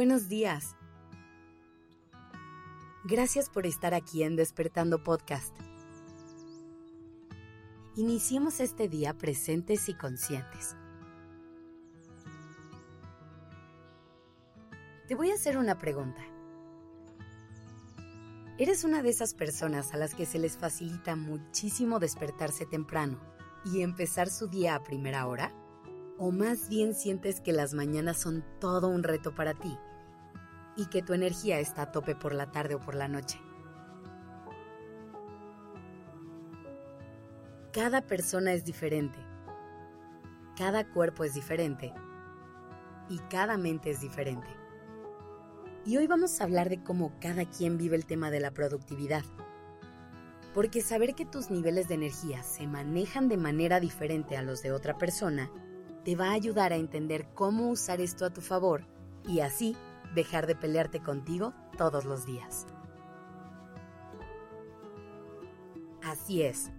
Buenos días. Gracias por estar aquí en Despertando Podcast. Iniciemos este día presentes y conscientes. Te voy a hacer una pregunta. ¿Eres una de esas personas a las que se les facilita muchísimo despertarse temprano y empezar su día a primera hora? ¿O más bien sientes que las mañanas son todo un reto para ti y que tu energía está a tope por la tarde o por la noche? Cada persona es diferente, cada cuerpo es diferente y cada mente es diferente. Y hoy vamos a hablar de cómo cada quien vive el tema de la productividad. Porque saber que tus niveles de energía se manejan de manera diferente a los de otra persona te va a ayudar a entender cómo usar esto a tu favor y así dejar de pelearte contigo todos los días. Así es.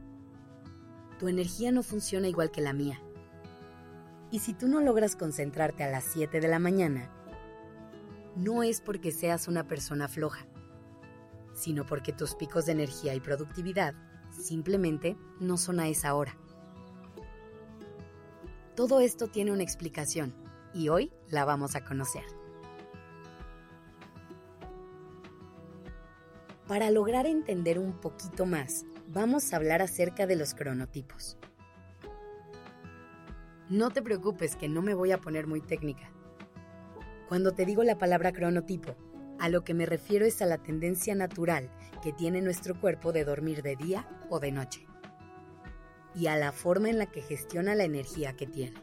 Tu energía no funciona igual que la mía. Y si tú no logras concentrarte a las 7 de la mañana, no es porque seas una persona floja, sino porque tus picos de energía y productividad simplemente no son a esa hora. Todo esto tiene una explicación y hoy la vamos a conocer. Para lograr entender un poquito más, vamos a hablar acerca de los cronotipos. No te preocupes que no me voy a poner muy técnica. Cuando te digo la palabra cronotipo, a lo que me refiero es a la tendencia natural que tiene nuestro cuerpo de dormir de día o de noche y a la forma en la que gestiona la energía que tiene.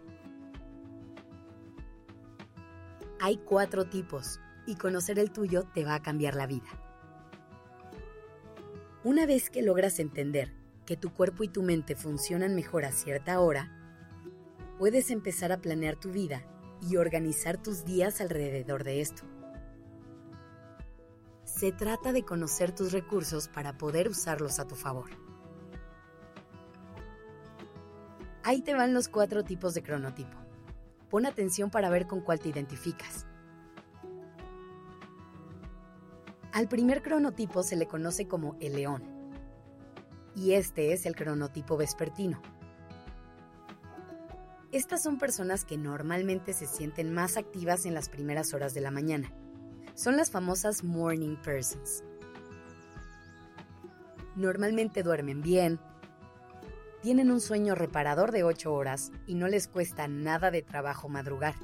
Hay cuatro tipos y conocer el tuyo te va a cambiar la vida. Una vez que logras entender que tu cuerpo y tu mente funcionan mejor a cierta hora, puedes empezar a planear tu vida y organizar tus días alrededor de esto. Se trata de conocer tus recursos para poder usarlos a tu favor. Ahí te van los cuatro tipos de cronotipo. Pon atención para ver con cuál te identificas. Al primer cronotipo se le conoce como el león. Y este es el cronotipo vespertino. Estas son personas que normalmente se sienten más activas en las primeras horas de la mañana. Son las famosas morning persons. Normalmente duermen bien, tienen un sueño reparador de 8 horas y no les cuesta nada de trabajo madrugar.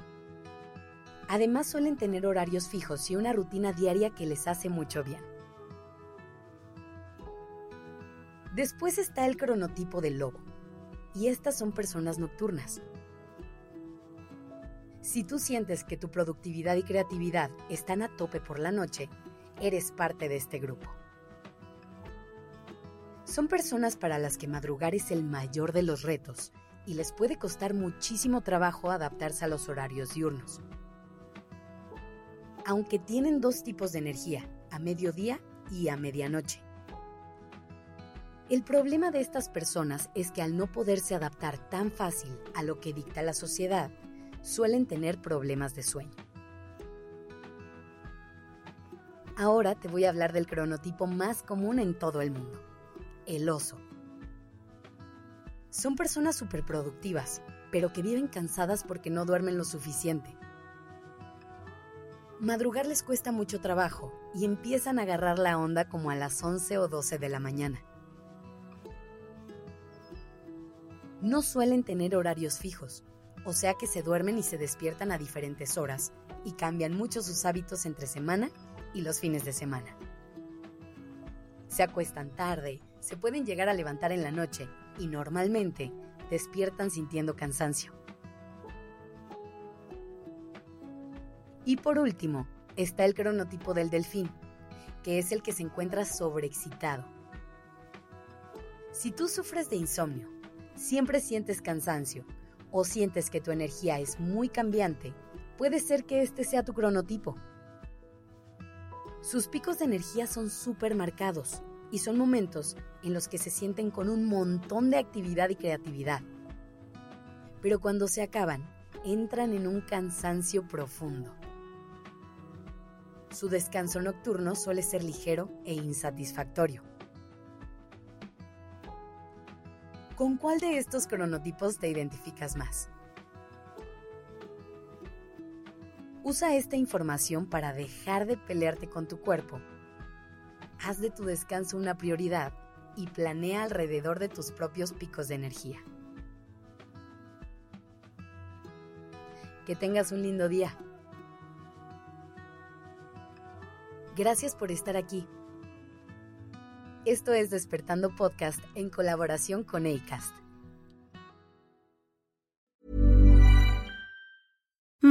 Además suelen tener horarios fijos y una rutina diaria que les hace mucho bien. Después está el cronotipo del lobo, y estas son personas nocturnas. Si tú sientes que tu productividad y creatividad están a tope por la noche, eres parte de este grupo. Son personas para las que madrugar es el mayor de los retos y les puede costar muchísimo trabajo adaptarse a los horarios diurnos. Aunque tienen dos tipos de energía, a mediodía y a medianoche. El problema de estas personas es que al no poderse adaptar tan fácil a lo que dicta la sociedad, suelen tener problemas de sueño. Ahora te voy a hablar del cronotipo más común en todo el mundo el oso. Son personas superproductivas, pero que viven cansadas porque no duermen lo suficiente. Madrugar les cuesta mucho trabajo y empiezan a agarrar la onda como a las 11 o 12 de la mañana. No suelen tener horarios fijos, o sea que se duermen y se despiertan a diferentes horas y cambian mucho sus hábitos entre semana y los fines de semana. Se acuestan tarde, se pueden llegar a levantar en la noche y normalmente despiertan sintiendo cansancio. Y por último, está el cronotipo del delfín, que es el que se encuentra sobreexcitado. Si tú sufres de insomnio, siempre sientes cansancio o sientes que tu energía es muy cambiante, puede ser que este sea tu cronotipo. Sus picos de energía son súper marcados y son momentos en los que se sienten con un montón de actividad y creatividad. Pero cuando se acaban, entran en un cansancio profundo. Su descanso nocturno suele ser ligero e insatisfactorio. ¿Con cuál de estos cronotipos te identificas más? Usa esta información para dejar de pelearte con tu cuerpo. Haz de tu descanso una prioridad y planea alrededor de tus propios picos de energía. Que tengas un lindo día. Gracias por estar aquí. Esto es Despertando Podcast en colaboración con ACAST.